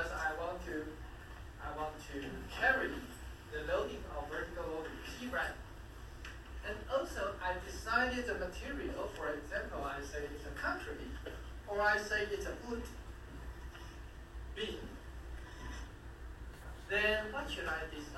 because I want to I want to carry the loading of vertical loading P rank. And also I decided the material, for example, I say it's a concrete, or I say it's a wood beam. Then what should I decide?